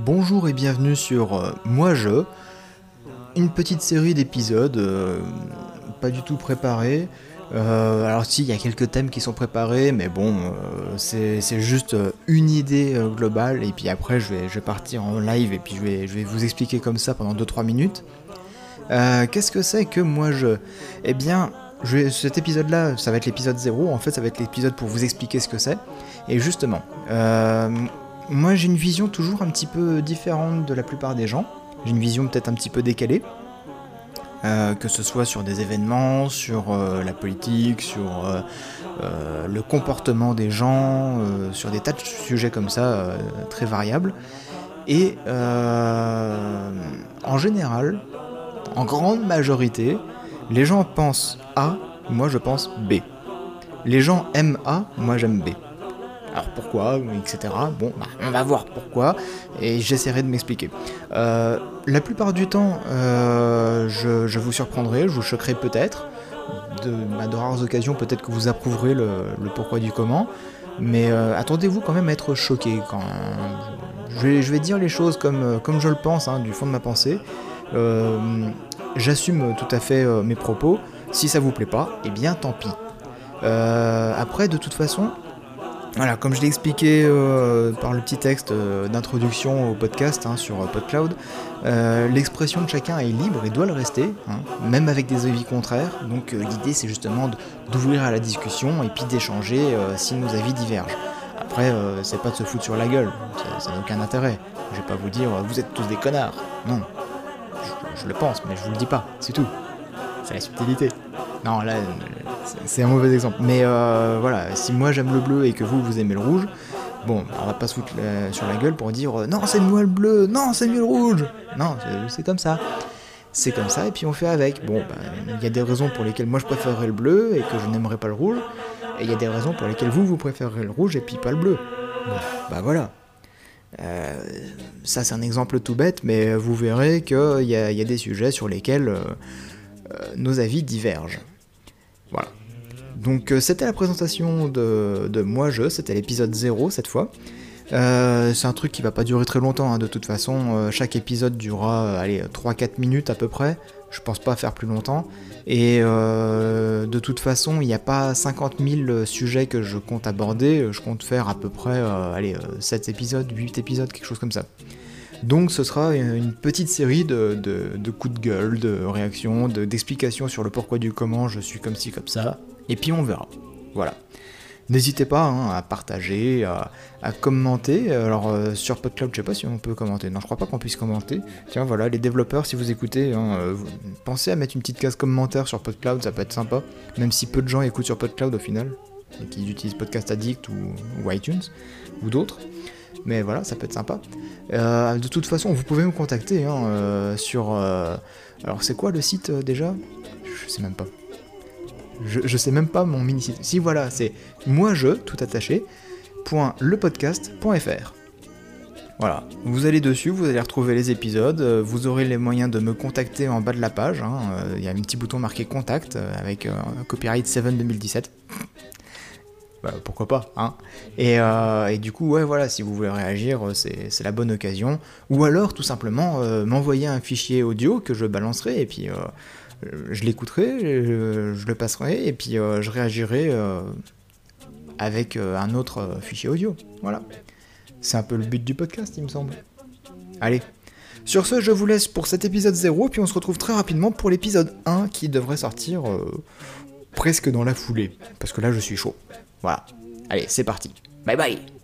Bonjour et bienvenue sur euh, Moi Je, une petite série d'épisodes euh, pas du tout préparés. Euh, alors si, il y a quelques thèmes qui sont préparés, mais bon, c'est juste une idée globale, et puis après je vais, partir en live, et puis je vais, je vais vous expliquer comme ça pendant 2-3 minutes. Qu'est-ce que c'est que Moi Je? Eh bien, cet épisode-là, ça va être l'épisode 0, en fait ça va être l'épisode pour vous expliquer ce que c'est. Et justement, moi j'ai une vision toujours un petit peu différente de la plupart des gens. J'ai une vision peut-être un petit peu décalée. Euh, que ce soit sur des événements, sur euh, la politique, sur euh, le comportement des gens, sur des tas de sujets comme ça, très variables. Et en général, en grande majorité, les gens pensent A, moi je pense B. Les gens aiment A, moi j'aime B alors pourquoi, etc. Bon, bah, on va voir pourquoi, et j'essaierai de m'expliquer. Euh, la plupart du temps, euh, je, vous surprendrai, je vous choquerai peut-être, de, à de rares occasions, peut-être que vous approuverez le, pourquoi du comment, mais euh, attendez-vous quand même à être choqué. Quand, je, vais, dire les choses comme, comme je le pense, hein, du fond de ma pensée. J'assume tout à fait mes propos. Si ça vous plaît pas, eh bien tant pis. après, de toute façon, voilà, comme je l'ai expliqué euh, par le petit texte euh, d'introduction au podcast hein, sur euh, PodCloud, l'expression de chacun est libre et doit le rester, hein, même avec des avis contraires. Donc l'idée c'est justement d'ouvrir à la discussion et puis d'échanger si nos avis divergent. Après, c'est pas de se foutre sur la gueule, ça n'a aucun intérêt. Je vais pas vous dire vous êtes tous des connards. Non, je, je le pense, mais je vous le dis pas, c'est tout. C'est la subtilité. Non, là, c'est un mauvais exemple. Mais euh, voilà, si moi j'aime le bleu et que vous, vous aimez le rouge, bon, on va pas se foutre sur la gueule pour dire euh, non, c'est moi le bleu, non, c'est mieux le rouge. Non, c'est comme ça. C'est comme ça et puis on fait avec. Bon, bah, il y a des raisons pour lesquelles moi je préférerais le bleu et que je n'aimerais pas le rouge. Et il y a des raisons pour lesquelles vous, vous préférez le rouge et puis pas le bleu. bah voilà. Euh, ça c'est un exemple tout bête, mais vous verrez qu'il y, y, a des sujets sur lesquels nos avis divergent. Voilà. Donc euh, c'était la présentation de, Moi Je, c'était l'épisode 0 cette fois. Euh, c'est un truc qui va pas durer très longtemps, hein, de toute façon. Euh, chaque épisode durera allez, 3-4 minutes à peu près. Je pense pas faire plus longtemps. Et de toute façon, il n'y a pas 50 000 sujets que je compte aborder. Je compte faire à peu près allez, 7 épisodes, 8 épisodes, quelque chose comme ça. Donc ce sera une petite série de, coups de gueule, de réactions, d'explications sur le pourquoi du comment je suis comme ci, comme ça, et puis on verra. Voilà. N'hésitez pas hein, à partager, à, commenter. Alors euh, sur PodCloud, je sais pas si on peut commenter. Non, je crois pas qu'on puisse commenter. Tiens, voilà, les développeurs, si vous écoutez, hein, euh, pensez à mettre une petite case commentaire sur PodCloud, ça peut être sympa. Même si peu de gens écoutent sur PodCloud au final, et qu'ils utilisent Podcast Addict ou iTunes, ou d'autres mais voilà, ça peut être sympa. Euh, de toute façon, vous pouvez me contacter hein, euh, sur. Euh, alors, c'est quoi le site déjà? Je sais même pas. Je, sais même pas mon mini site. Si voilà, c'est moi je tout attaché .lepodcast.fr. Voilà, vous allez dessus, vous allez retrouver les épisodes, vous aurez les moyens de me contacter en bas de la page. Hein, il y a un petit bouton marqué contact avec copyright 7 2017. Bah, pourquoi pas, hein euh, et, du coup, ouais, voilà, si vous voulez réagir, euh, c'est la bonne occasion. Ou alors, tout simplement, euh, m'envoyer un fichier audio que je balancerai, et puis je l'écouterai, je, le passerai, et puis je réagirai avec un autre fichier audio. Voilà. C'est un peu le but du podcast, il me semble. Allez. Sur ce, je vous laisse pour cet épisode 0, puis on se retrouve très rapidement pour l'épisode 1 qui devrait sortir presque dans la foulée. Parce que là, je suis chaud. Voilà. Allez, c'est parti. Bye bye